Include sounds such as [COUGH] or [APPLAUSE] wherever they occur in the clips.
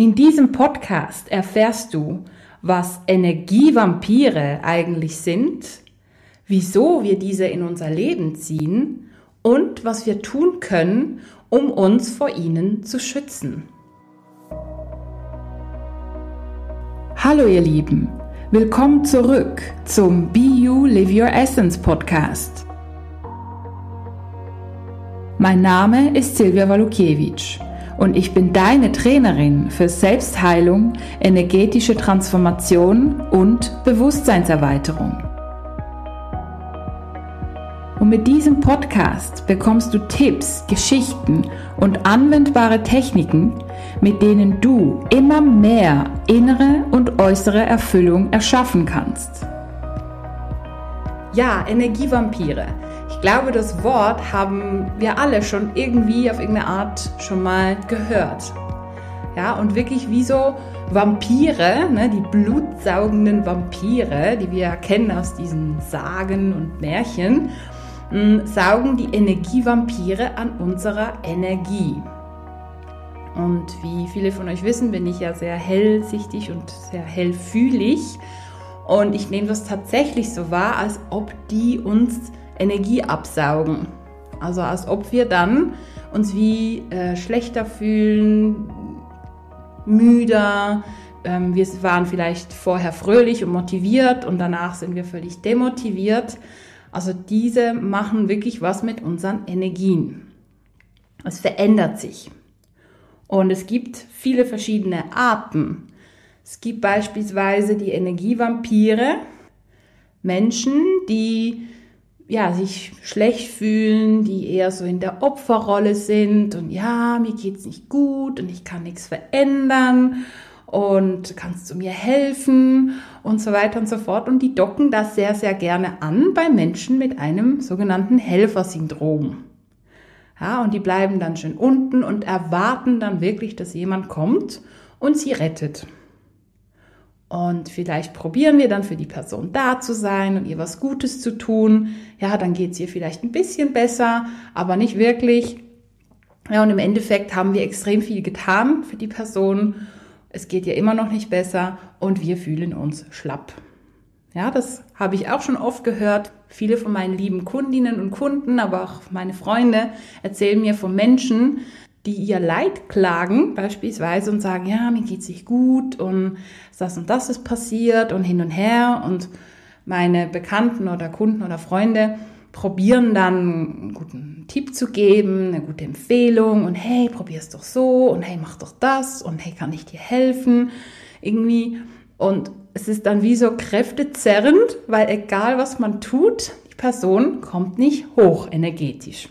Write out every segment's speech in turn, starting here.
In diesem Podcast erfährst du, was Energievampire eigentlich sind, wieso wir diese in unser Leben ziehen und was wir tun können, um uns vor ihnen zu schützen. Hallo ihr Lieben, willkommen zurück zum Be You Live Your Essence Podcast. Mein Name ist Silvia Walukiewicz und ich bin deine Trainerin für Selbstheilung, energetische Transformation und Bewusstseinserweiterung. Und mit diesem Podcast bekommst du Tipps, Geschichten und anwendbare Techniken, mit denen du immer mehr innere und äußere Erfüllung erschaffen kannst. Ja, Energievampire. Ich glaube, das Wort haben wir alle schon irgendwie auf irgendeine Art schon mal gehört. Ja, und wirklich wie so Vampire, ne, die blutsaugenden Vampire, die wir kennen aus diesen Sagen und Märchen, mm, saugen die Energievampire an unserer Energie. Und wie viele von euch wissen, bin ich ja sehr hellsichtig und sehr hellfühlig. Und ich nehme das tatsächlich so wahr, als ob die uns Energie absaugen. Also als ob wir dann uns wie äh, schlechter fühlen, müder. Ähm, wir waren vielleicht vorher fröhlich und motiviert und danach sind wir völlig demotiviert. Also diese machen wirklich was mit unseren Energien. Es verändert sich. Und es gibt viele verschiedene Arten. Es gibt beispielsweise die Energievampire, Menschen, die ja, sich schlecht fühlen, die eher so in der Opferrolle sind und ja, mir geht's nicht gut und ich kann nichts verändern und kannst du mir helfen und so weiter und so fort. Und die docken das sehr, sehr gerne an bei Menschen mit einem sogenannten Helfersyndrom. Ja, und die bleiben dann schön unten und erwarten dann wirklich, dass jemand kommt und sie rettet. Und vielleicht probieren wir dann für die Person da zu sein und ihr was Gutes zu tun. Ja, dann geht es ihr vielleicht ein bisschen besser, aber nicht wirklich. Ja, und im Endeffekt haben wir extrem viel getan für die Person. Es geht ihr immer noch nicht besser und wir fühlen uns schlapp. Ja, das habe ich auch schon oft gehört. Viele von meinen lieben Kundinnen und Kunden, aber auch meine Freunde erzählen mir von Menschen, die ihr Leid klagen beispielsweise und sagen, ja, mir geht's nicht gut und das und das ist passiert und hin und her und meine Bekannten oder Kunden oder Freunde probieren dann einen guten Tipp zu geben, eine gute Empfehlung und hey, probier's doch so und hey, mach doch das und hey, kann ich dir helfen? Irgendwie. Und es ist dann wie so kräftezerrend, weil egal was man tut, die Person kommt nicht hoch energetisch.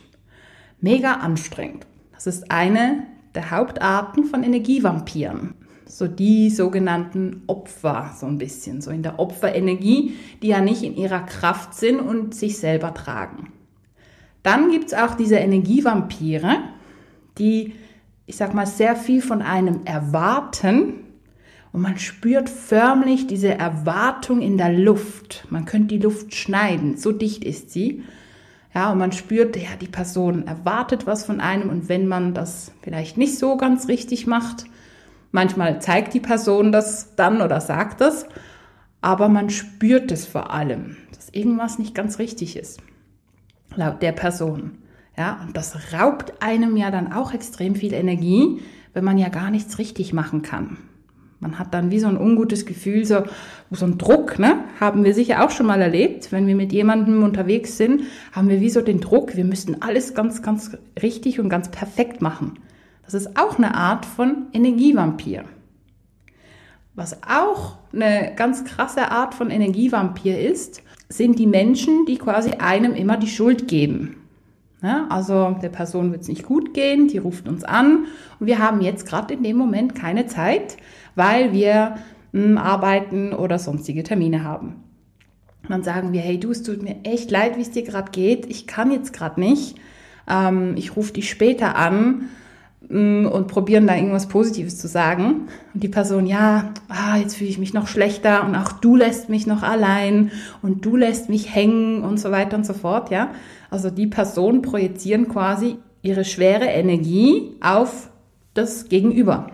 Mega anstrengend. Das ist eine der Hauptarten von Energievampiren. So die sogenannten Opfer, so ein bisschen, so in der Opferenergie, die ja nicht in ihrer Kraft sind und sich selber tragen. Dann gibt es auch diese Energievampire, die, ich sag mal, sehr viel von einem erwarten und man spürt förmlich diese Erwartung in der Luft. Man könnte die Luft schneiden, so dicht ist sie. Ja, und man spürt, ja, die Person erwartet was von einem und wenn man das vielleicht nicht so ganz richtig macht, manchmal zeigt die Person das dann oder sagt das, aber man spürt es vor allem, dass irgendwas nicht ganz richtig ist, laut der Person. Ja, und das raubt einem ja dann auch extrem viel Energie, wenn man ja gar nichts richtig machen kann. Man hat dann wie so ein ungutes Gefühl, so, so ein Druck, ne? Haben wir sicher auch schon mal erlebt. Wenn wir mit jemandem unterwegs sind, haben wir wie so den Druck, wir müssten alles ganz, ganz richtig und ganz perfekt machen. Das ist auch eine Art von Energievampir. Was auch eine ganz krasse Art von Energievampir ist, sind die Menschen, die quasi einem immer die Schuld geben. Ja, also der Person wird es nicht gut gehen, die ruft uns an. Und wir haben jetzt gerade in dem Moment keine Zeit, weil wir mh, hm, arbeiten oder sonstige Termine haben. dann sagen wir, hey du, es tut mir echt leid, wie es dir gerade geht, ich kann jetzt gerade nicht, ähm, ich rufe dich später an und probieren da irgendwas Positives zu sagen. Und die Person, ja, ah, jetzt fühle ich mich noch schlechter und auch du lässt mich noch allein und du lässt mich hängen und so weiter und so fort, ja. Also die Person projizieren quasi ihre schwere Energie auf das Gegenüber.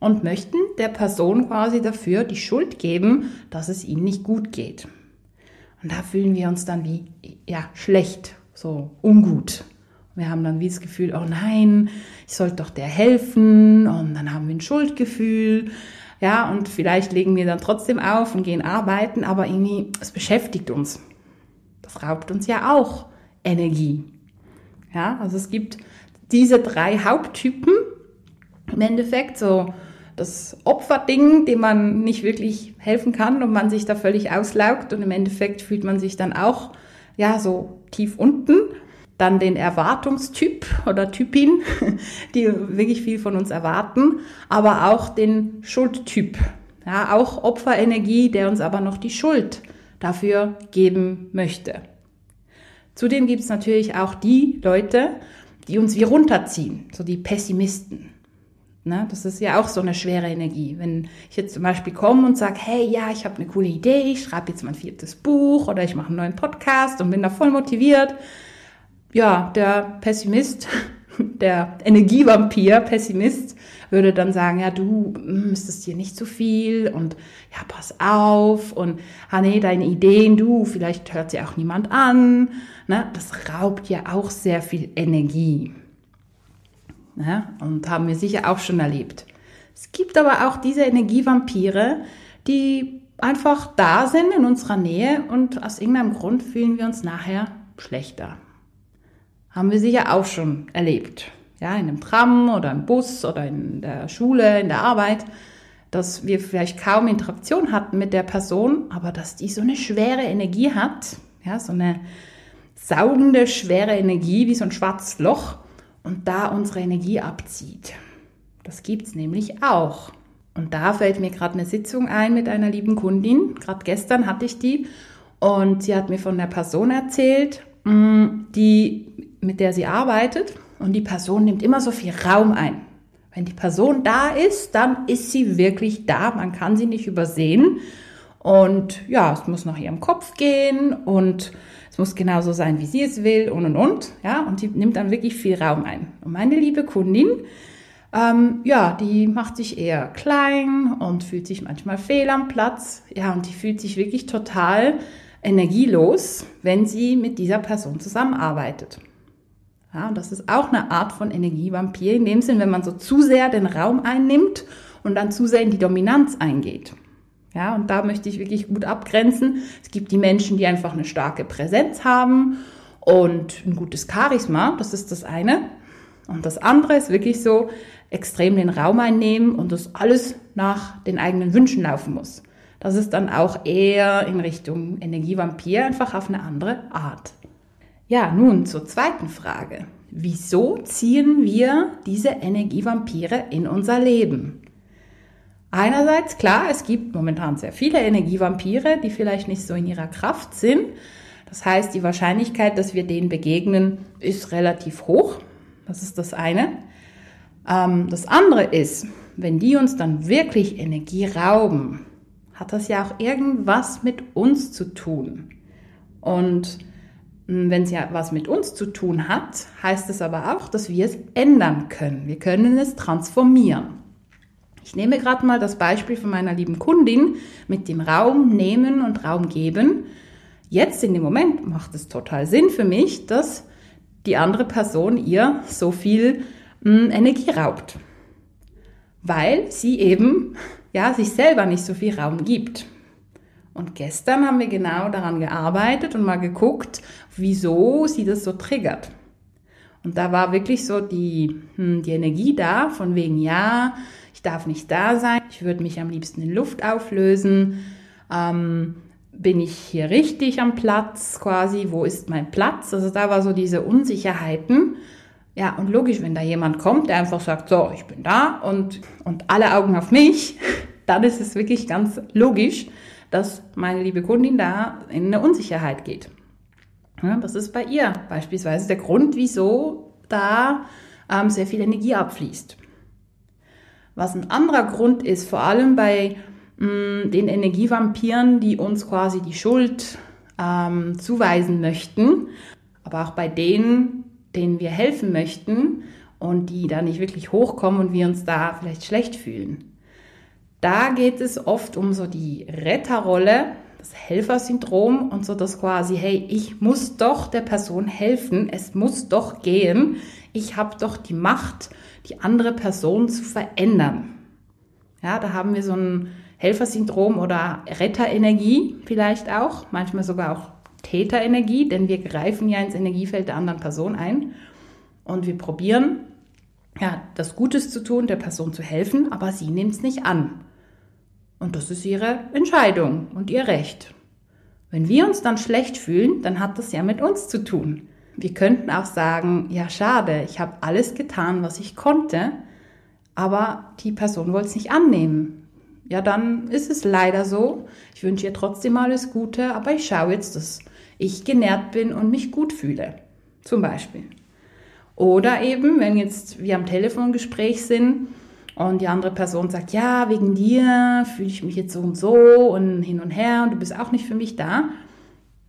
und möchten der Person quasi dafür die Schuld geben, dass es ihnen nicht gut geht. Und da fühlen wir uns dann wie, ja, schlecht, so ungut. Wir haben dann wie das Gefühl, oh nein, ich sollte doch der helfen und dann haben wir ein Schuldgefühl. Ja, und vielleicht legen wir dann trotzdem auf und gehen arbeiten, aber irgendwie, es beschäftigt uns. Das raubt uns ja auch Energie. Ja, also es gibt diese drei Haupttypen im Endeffekt, so das Opferding, dem man nicht wirklich helfen kann und man sich da völlig auslaugt und im Endeffekt fühlt man sich dann auch, ja, so tief unten. Dann den Erwartungstyp oder Typin, [LAUGHS] die wirklich viel von uns erwarten, aber auch den Schuldtyp. Ja, auch Opferenergie, der uns aber noch die Schuld dafür geben möchte. Zudem gibt es natürlich auch die Leute, die uns wie runterziehen, so die Pessimisten. Ne? Das ist ja auch so eine schwere Energie. Wenn ich jetzt zum Beispiel komme und sage, hey, ja, ich habe eine coole Idee, ich schreibe jetzt mein viertes Buch oder ich mache einen neuen Podcast und bin da voll motiviert. Ja, der Pessimist, [LAUGHS] der Energievampir, Pessimist, würde dann sagen, ja, du ist das dir nicht zu viel und ja, pass auf und ah nee, deine Ideen, du, vielleicht hört sie auch niemand an. Ne? Das raubt ja auch sehr viel Energie. Ne? Und haben wir sicher auch schon erlebt. Es gibt aber auch diese Energievampire, die einfach da sind in unserer Nähe und aus irgendeinem Grund fühlen wir uns nachher schlechter. Haben wir sicher auch schon erlebt. Ja, in einem Tram oder im Bus oder in der Schule, in der Arbeit, dass wir vielleicht kaum Interaktion hatten mit der Person, aber dass die so eine schwere Energie hat, ja, so eine saugende, schwere Energie wie so ein schwarzes Loch und da unsere Energie abzieht. Das gibt es nämlich auch. Und da fällt mir gerade eine Sitzung ein mit einer lieben Kundin. Gerade gestern hatte ich die und sie hat mir von der Person erzählt, mm, die, mit der sie arbeitet. Und die Person nimmt immer so viel Raum ein. Wenn die Person da ist, dann ist sie wirklich da. Man kann sie nicht übersehen. Und ja, es muss nach ihrem Kopf gehen und es muss genauso sein, wie sie es will und und und. Ja, und die nimmt dann wirklich viel Raum ein. Und meine liebe Kundin, ähm, ja, die macht sich eher klein und fühlt sich manchmal fehl am Platz. Ja, und die fühlt sich wirklich total energielos, wenn sie mit dieser Person zusammenarbeitet. Ja, und das ist auch eine Art von Energievampir, in dem Sinn, wenn man so zu sehr den Raum einnimmt und dann zu sehr in die Dominanz eingeht. Ja, und da möchte ich wirklich gut abgrenzen. Es gibt die Menschen, die einfach eine starke Präsenz haben und ein gutes Charisma. Das ist das eine. Und das andere ist wirklich so extrem den Raum einnehmen und das alles nach den eigenen Wünschen laufen muss. Das ist dann auch eher in Richtung Energievampir, einfach auf eine andere Art. Ja, nun zur zweiten Frage. Wieso ziehen wir diese Energievampire in unser Leben? Einerseits, klar, es gibt momentan sehr viele Energievampire, die vielleicht nicht so in ihrer Kraft sind. Das heißt, die Wahrscheinlichkeit, dass wir denen begegnen, ist relativ hoch. Das ist das eine. Ähm, das andere ist, wenn die uns dann wirklich Energie rauben, hat das ja auch irgendwas mit uns zu tun. Und wenn es ja was mit uns zu tun hat, heißt es aber auch, dass wir es ändern können. Wir können es transformieren. Ich nehme gerade mal das Beispiel von meiner lieben Kundin mit dem Raum nehmen und Raum geben. Jetzt in dem Moment macht es total Sinn für mich, dass die andere Person ihr so viel mh, hm, Energie raubt. Weil sie eben ja, sich selber nicht so viel Raum gibt. Und gestern haben wir genau daran gearbeitet und mal geguckt, wieso sie das so triggert. Und da war wirklich so die, hm, die Energie da, von wegen, ja, ich darf nicht da sein, ich würde mich am liebsten in Luft auflösen, ähm, bin ich hier richtig am Platz quasi, wo ist mein Platz? Also da war so diese Unsicherheiten. Ja, und logisch, wenn da jemand kommt, der einfach sagt, so, ich bin da und, und alle Augen auf mich, [LAUGHS] dann ist es wirklich ganz logisch, dass meine liebe Kundin da in eine Unsicherheit geht. Ja, das ist bei ihr beispielsweise der Grund, wieso da ähm, sehr viel Energie abfließt. Was ein anderer Grund ist, vor allem bei mh, mm, den Energievampiren, die uns quasi die Schuld ähm, zuweisen möchten, aber auch bei denen, denen wir helfen möchten und die da nicht wirklich hochkommen und wir uns da vielleicht schlecht fühlen. Da geht es oft um so die Retterrolle, das Helfersyndrom und so das quasi, hey, ich muss doch der Person helfen, es muss doch gehen, ich habe doch die Macht, die andere Person zu verändern. Ja, da haben wir so ein Helfersyndrom oder Retterenergie vielleicht auch, manchmal sogar auch Täterenergie, denn wir greifen ja ins Energiefeld der anderen Person ein und wir probieren, ja, das Gutes zu tun, der Person zu helfen, aber sie nimmt es nicht an. Und das ist ihre Entscheidung und ihr Recht. Wenn wir uns dann schlecht fühlen, dann hat das ja mit uns zu tun. Wir könnten auch sagen, ja schade, ich habe alles getan, was ich konnte, aber die Person wollte es nicht annehmen. Ja, dann ist es leider so. Ich wünsche ihr trotzdem alles Gute, aber ich schaue jetzt, dass ich genährt bin und mich gut fühle. Zum Beispiel. Oder eben, wenn jetzt wir am Telefongespräch sind und die andere Person sagt, ja, wegen dir fühle ich mich jetzt so und so und hin und her und du bist auch nicht für mich da.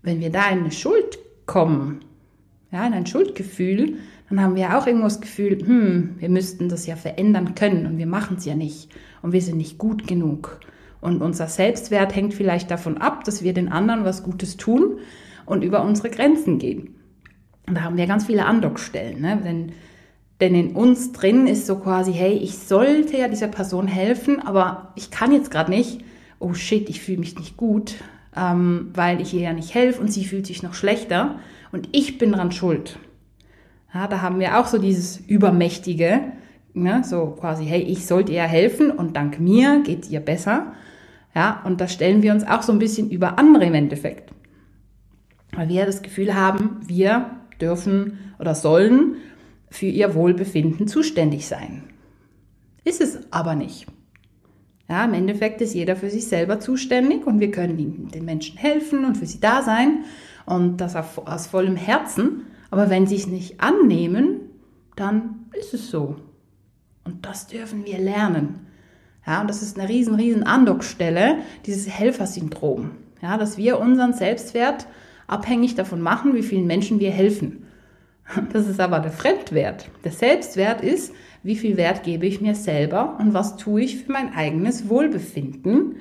Wenn wir da in eine Schuld kommen, ja, in ein Schuldgefühl, dann haben wir auch irgendwo das Gefühl, hm, wir müssten das ja verändern können und wir machen es ja nicht und wir sind nicht gut genug. Und unser Selbstwert hängt vielleicht davon ab, dass wir den anderen was Gutes tun und über unsere Grenzen gehen. Und da haben wir ganz viele Andockstellen. Ne? Denn, denn in uns drin ist so quasi, hey, ich sollte ja dieser Person helfen, aber ich kann jetzt gerade nicht. Oh shit, ich fühle mich nicht gut, ähm, weil ich ihr ja nicht helfe und sie fühlt sich noch schlechter und ich bin dran schuld. Ja, da haben wir auch so dieses Übermächtige, ne? so quasi, hey, ich sollte ihr helfen und dank mir geht ihr besser. Ja, und da stellen wir uns auch so ein bisschen über andere im Endeffekt. Weil wir das Gefühl haben, wir dürfen oder sollen für ihr Wohlbefinden zuständig sein. Ist es aber nicht. Ja, im Endeffekt ist jeder für sich selber zuständig und wir können den Menschen helfen und für sie da sein und das aus vollem Herzen. Aber wenn sie es nicht annehmen, dann ist es so. Und das dürfen wir lernen. Ja, und das ist eine riesen, riesen Andockstelle, dieses Helfersyndrom. Ja, dass wir unseren Selbstwert abhängig davon machen, wie vielen Menschen wir helfen. Das ist aber der Fremdwert. Der Selbstwert ist, wie viel Wert gebe ich mir selber und was tue ich für mein eigenes Wohlbefinden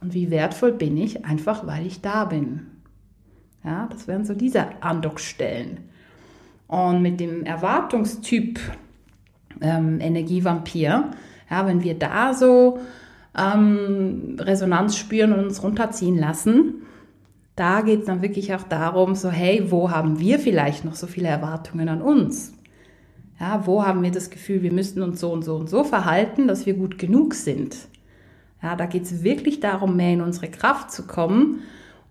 und wie wertvoll bin ich, einfach weil ich da bin. Ja, das wären so diese Andockstellen. Und mit dem Erwartungstyp ähm, Energievampir, ja, wenn wir da so ähm, Resonanz spüren und uns runterziehen lassen, da geht es dann wirklich auch darum, so hey, wo haben wir vielleicht noch so viele Erwartungen an uns? Ja, wo haben wir das Gefühl, wir müssten uns so und so und so verhalten, dass wir gut genug sind? Ja, da geht es wirklich darum, mehr in unsere Kraft zu kommen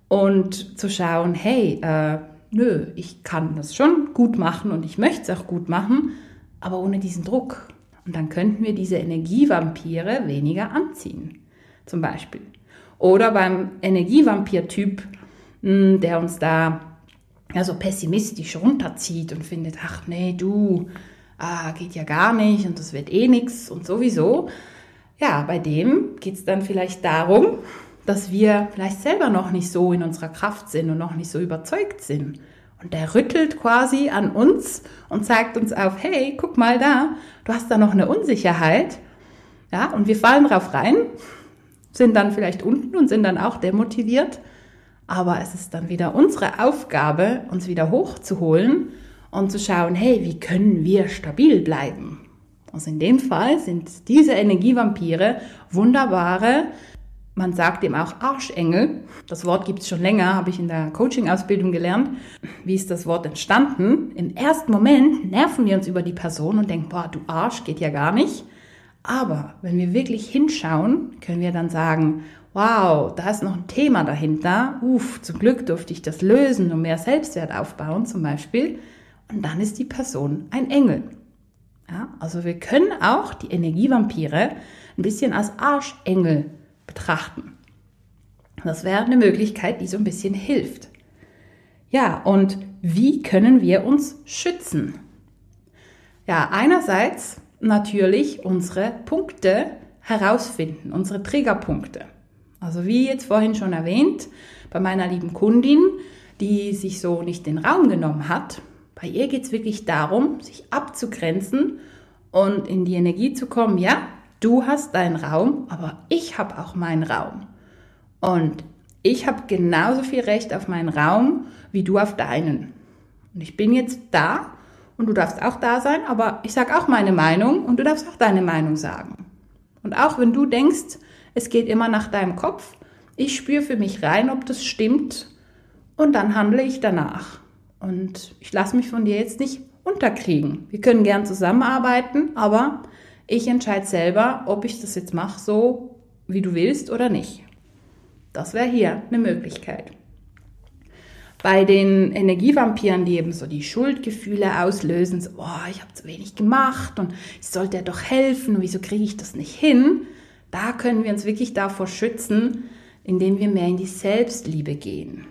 und zu schauen, hey, äh, nö, ich kann das schon gut machen und ich möchte es auch gut machen, aber ohne diesen Druck. Und dann könnten wir diese Energievampire weniger anziehen, zum Beispiel. Oder beim Energievampir-Typ der uns da ja, so pessimistisch runterzieht und findet, ach nee, du, ah, geht ja gar nicht und das wird eh nichts und sowieso. Ja, bei dem geht es dann vielleicht darum, dass wir vielleicht selber noch nicht so in unserer Kraft sind und noch nicht so überzeugt sind. Und der rüttelt quasi an uns und zeigt uns auf, hey, guck mal da, du hast da noch eine Unsicherheit. Ja, und wir fallen drauf rein, sind dann vielleicht unten und sind dann auch demotiviert aber es ist dann wieder unsere Aufgabe, uns wieder hochzuholen und zu schauen, hey, wie können wir stabil bleiben? Also in dem Fall sind diese Energievampire wunderbare, man sagt eben auch Arschengel. Das Wort gibt es schon länger, habe ich in der Coaching-Ausbildung gelernt. Wie ist das Wort entstanden? Im ersten Moment nerven wir uns über die Person und denken, boah, du Arsch, geht ja gar nicht. Aber wenn wir wirklich hinschauen, können wir dann sagen, wow, da ist noch ein Thema dahinter. Uff, zum Glück durfte ich das lösen und mehr Selbstwert aufbauen zum Beispiel. Und dann ist die Person ein Engel. Ja, also wir können auch die Energievampire ein bisschen als Arschengel betrachten. Das wäre eine Möglichkeit, die so ein bisschen hilft. Ja, und wie können wir uns schützen? Ja, einerseits natürlich unsere Punkte herausfinden, unsere Triggerpunkte. Also wie jetzt vorhin schon erwähnt, bei meiner lieben Kundin, die sich so nicht den Raum genommen hat, bei ihr geht es wirklich darum, sich abzugrenzen und in die Energie zu kommen, ja, du hast deinen Raum, aber ich habe auch meinen Raum. Und ich habe genauso viel Recht auf meinen Raum wie du auf deinen. Und ich bin jetzt da und du darfst auch da sein, aber ich sage auch meine Meinung und du darfst auch deine Meinung sagen. Und auch wenn du denkst, es geht immer nach deinem Kopf, ich spüre für mich rein, ob das stimmt und dann handle ich danach. Und ich lasse mich von dir jetzt nicht unterkriegen. Wir können gern zusammenarbeiten, aber ich entscheide selber, ob ich das jetzt mache, so wie du willst oder nicht. Das wäre hier eine Möglichkeit. Bei den Energievampiren, die eben so die Schuldgefühle auslösen, so, oh, ich habe zu wenig gemacht und ich sollte ja doch helfen, wieso kriege ich das nicht hin? Da können wir uns wirklich davor schützen, indem wir mehr in die Selbstliebe gehen.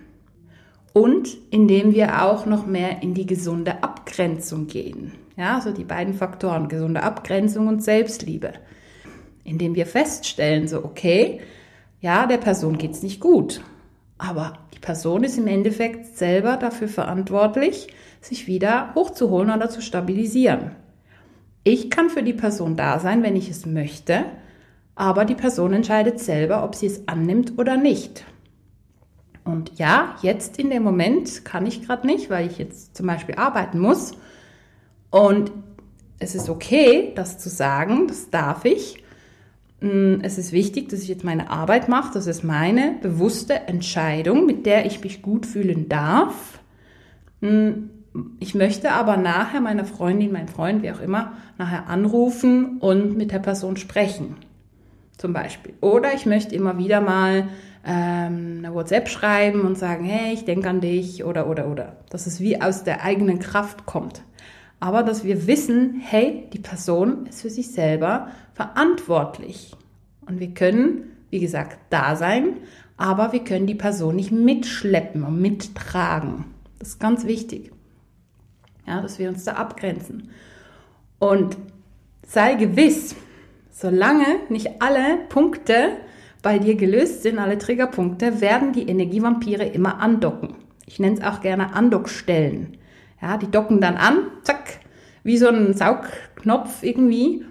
Und indem wir auch noch mehr in die gesunde Abgrenzung gehen. Ja, also die beiden Faktoren, gesunde Abgrenzung und Selbstliebe. Indem wir feststellen, so, okay, ja, der Person geht's nicht gut. Aber die Person ist im Endeffekt selber dafür verantwortlich, sich wieder hochzuholen oder zu stabilisieren. Ich kann für die Person da sein, wenn ich es möchte, aber die Person entscheidet selber, ob sie es annimmt oder nicht. Und ja, jetzt in dem Moment kann ich gerade nicht, weil ich jetzt zum Beispiel arbeiten muss. Und es ist okay, das zu sagen, das darf ich. Mm, es ist wichtig, dass ich jetzt meine Arbeit mache. Das ist meine bewusste Entscheidung, mit der ich mich gut fühlen darf. Mm, ich möchte aber nachher meiner Freundin, mein Freund, wie auch immer, nachher anrufen und mit der Person sprechen. Zum Beispiel. Oder ich möchte immer wieder mal ähm, eine WhatsApp schreiben und sagen, hey, ich denke an dich oder, oder, oder. Dass es wie aus der eigenen Kraft kommt. Aber dass wir wissen, hey, die Person ist für sich selber verantwortlich. Und wir können, wie gesagt, da sein, aber wir können die Person nicht mitschleppen und mittragen. Das ist ganz wichtig. Ja, dass wir uns da abgrenzen. Und sei gewiss, solange nicht alle Punkte bei dir gelöst sind, alle Triggerpunkte, werden die Energievampire immer andocken. Ich nenne es auch gerne Andockstellen. Ja, die docken dann an, zack, wie so ein Saugknopf irgendwie.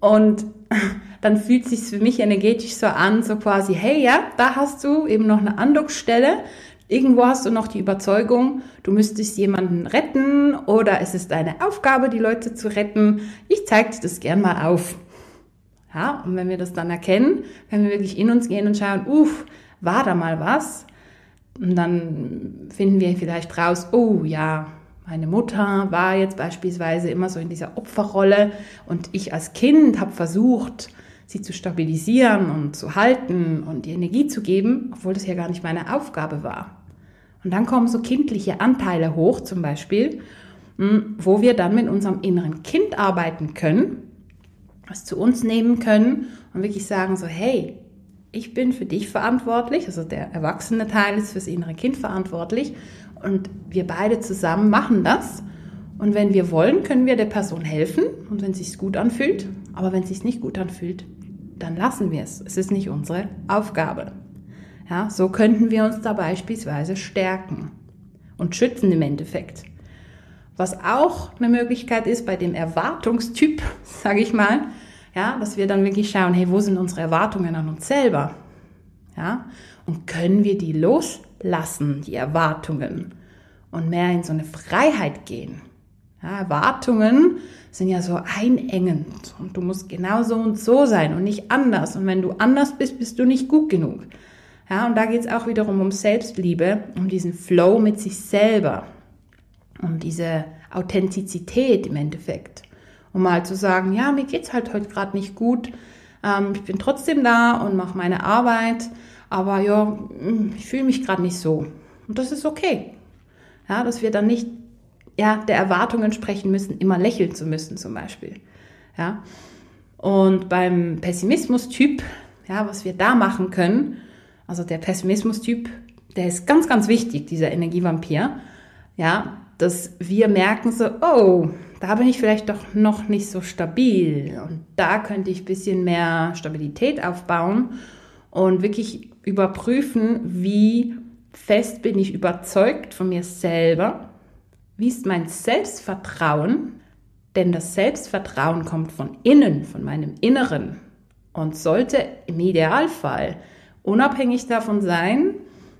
Und [LAUGHS] dann fühlt sich für mich energetisch so an, so quasi, hey, ja, da hast du eben noch eine Andockstelle. Irgendwo hast du noch die Überzeugung, du müsstest jemanden retten oder es ist deine Aufgabe, die Leute zu retten. Ich zeige dir das gern mal auf. Ja, und wenn wir das dann erkennen, können wir wirklich in uns gehen und schauen, uff, war da mal was? Und dann finden wir vielleicht raus, oh ja, meine Mutter war jetzt beispielsweise immer so in dieser Opferrolle und ich als Kind habe versucht, sie zu stabilisieren und zu halten und die Energie zu geben, obwohl das ja gar nicht meine Aufgabe war. Und dann kommen so kindliche Anteile hoch zum Beispiel, hm, wo wir dann mit unserem inneren Kind arbeiten können was zu uns nehmen können und wirklich sagen so, hey, ich bin für dich verantwortlich, also der erwachsene Teil ist fürs innere Kind verantwortlich und wir beide zusammen machen das. Und wenn wir wollen, können wir der Person helfen und wenn es sich gut anfühlt, aber wenn es sich nicht gut anfühlt, dann lassen wir es. Es ist nicht unsere Aufgabe. Ja, so könnten wir uns da beispielsweise stärken und schützen im Endeffekt. Was auch eine Möglichkeit ist bei dem Erwartungstyp, [LAUGHS] sage ich mal, ja, dass wir dann wirklich schauen, hey, wo sind unsere Erwartungen an uns selber? Ja, und können wir die loslassen, die Erwartungen, und mehr in so eine Freiheit gehen? Ja, Erwartungen sind ja so einengend und du musst genau so und so sein und nicht anders. Und wenn du anders bist, bist du nicht gut genug. Ja, und da geht es auch wiederum um Selbstliebe, um diesen Flow mit sich selber um diese Authentizität im Endeffekt. Um mal zu sagen, ja, mir geht's halt heute gerade nicht gut. Ähm, ich bin trotzdem da und mache meine Arbeit, aber ja, mm, ich fühle mich gerade nicht so. Und das ist okay. Ja, dass wir dann nicht ja, der Erwartung entsprechen müssen, immer lächeln zu müssen zum Beispiel. Ja. Und beim Pessimismus-Typ, ja, was wir da machen können, also der Pessimismus-Typ, der ist ganz, ganz wichtig, dieser Energievampir. Ja, dass wir merken so, oh, da bin ich vielleicht doch noch nicht so stabil. Und da könnte ich ein bisschen mehr Stabilität aufbauen und wirklich überprüfen, wie fest bin ich überzeugt von mir selber, wie ist mein Selbstvertrauen, Denn das Selbstvertrauen kommt von innen, von meinem Inneren. Und sollte im Idealfall unabhängig davon sein,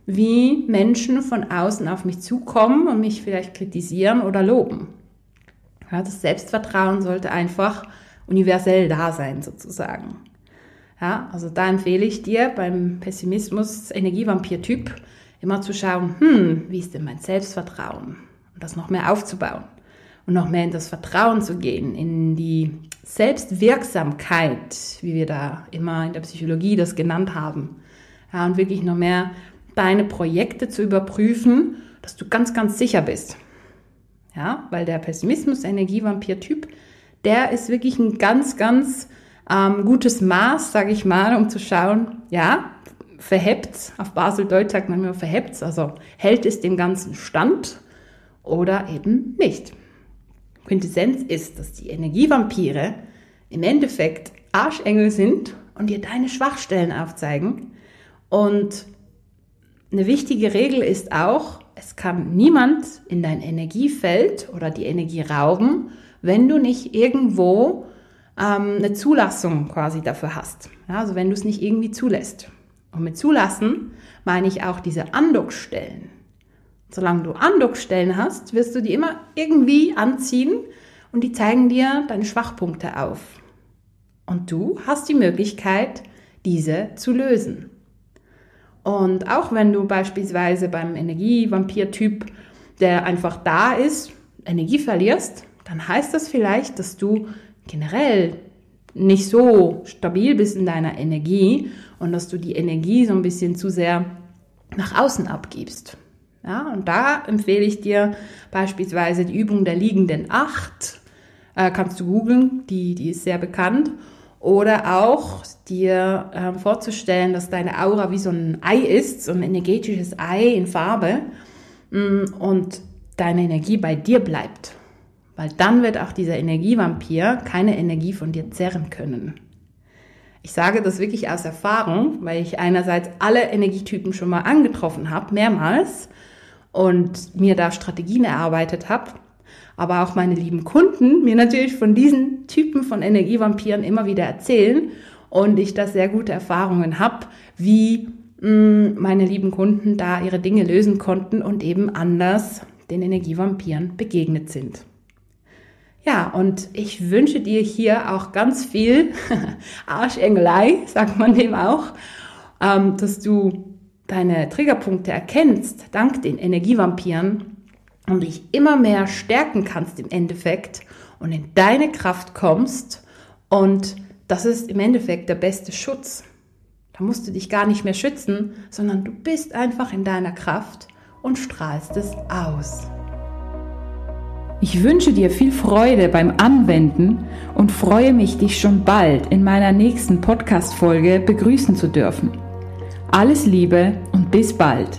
wie Menschen von außen auf mich zukommen und mich vielleicht kritisieren oder loben. Ja, das Selbstvertrauen sollte einfach universell da sein, sozusagen. Ja, also da empfehle ich dir beim Pessimismus Energievampir-Typ immer zu schauen, hm, wie ist denn mein Selbstvertrauen? Und das noch mehr aufzubauen und noch mehr in das Vertrauen zu gehen, in die Selbstwirksamkeit, wie wir da immer in der Psychologie das genannt haben. Ja, und wirklich noch mehr deine Projekte zu überprüfen, dass du ganz, ganz sicher bist. Ja, weil der Pessimismus-Energievampir-Typ, der ist wirklich ein ganz, ganz ähm, gutes Maß, sage ich mal, um zu schauen, ja, verhebt, auf Basel-Deutsch sagt man immer verhebt, also hält es den ganzen Stand oder eben nicht. Quintessenz ist, dass die Energievampire im Endeffekt Arschengel sind und dir deine Schwachstellen aufzeigen. Und eine wichtige Regel ist auch, es kann niemand in dein Energiefeld oder die Energie rauben, wenn du nicht irgendwo ähm, eine Zulassung quasi dafür hast. Ja, also wenn du es nicht irgendwie zulässt. Und mit zulassen meine ich auch diese Andockstellen. Solange du Andockstellen hast, wirst du die immer irgendwie anziehen und die zeigen dir deine Schwachpunkte auf. Und du hast die Möglichkeit, diese zu lösen. Und auch wenn du beispielsweise beim Energievampir-Typ, der einfach da ist, Energie verlierst, dann heißt das vielleicht, dass du generell nicht so stabil bist in deiner Energie und dass du die Energie so ein bisschen zu sehr nach außen abgibst. Ja, und da empfehle ich dir beispielsweise die Übung der liegenden Acht. Äh, kannst du googeln, die, die ist sehr bekannt. Oder auch dir äh, vorzustellen, dass deine Aura wie so ein Ei ist, so ein energetisches Ei in Farbe mm, und deine Energie bei dir bleibt. Weil dann wird auch dieser Energievampir keine Energie von dir zerren können. Ich sage das wirklich aus Erfahrung, weil ich einerseits alle Energietypen schon mal angetroffen habe, mehrmals, und mir da Strategien erarbeitet habe, aber auch meine lieben Kunden mir natürlich von diesen Typen von Energievampiren immer wieder erzählen und ich da sehr gute Erfahrungen habe, wie mh, mm, meine lieben Kunden da ihre Dinge lösen konnten und eben anders den Energievampiren begegnet sind. Ja, und ich wünsche dir hier auch ganz viel [LAUGHS] Arschengelei, sagt man dem auch, ähm, dass du deine Triggerpunkte erkennst, dank den Energievampiren, und dich immer mehr stärken kannst im Endeffekt und in deine Kraft kommst. Und das ist im Endeffekt der beste Schutz. Da musst du dich gar nicht mehr schützen, sondern du bist einfach in deiner Kraft und strahlst es aus. Ich wünsche dir viel Freude beim Anwenden und freue mich, dich schon bald in meiner nächsten Podcast-Folge begrüßen zu dürfen. Alles Liebe und bis bald.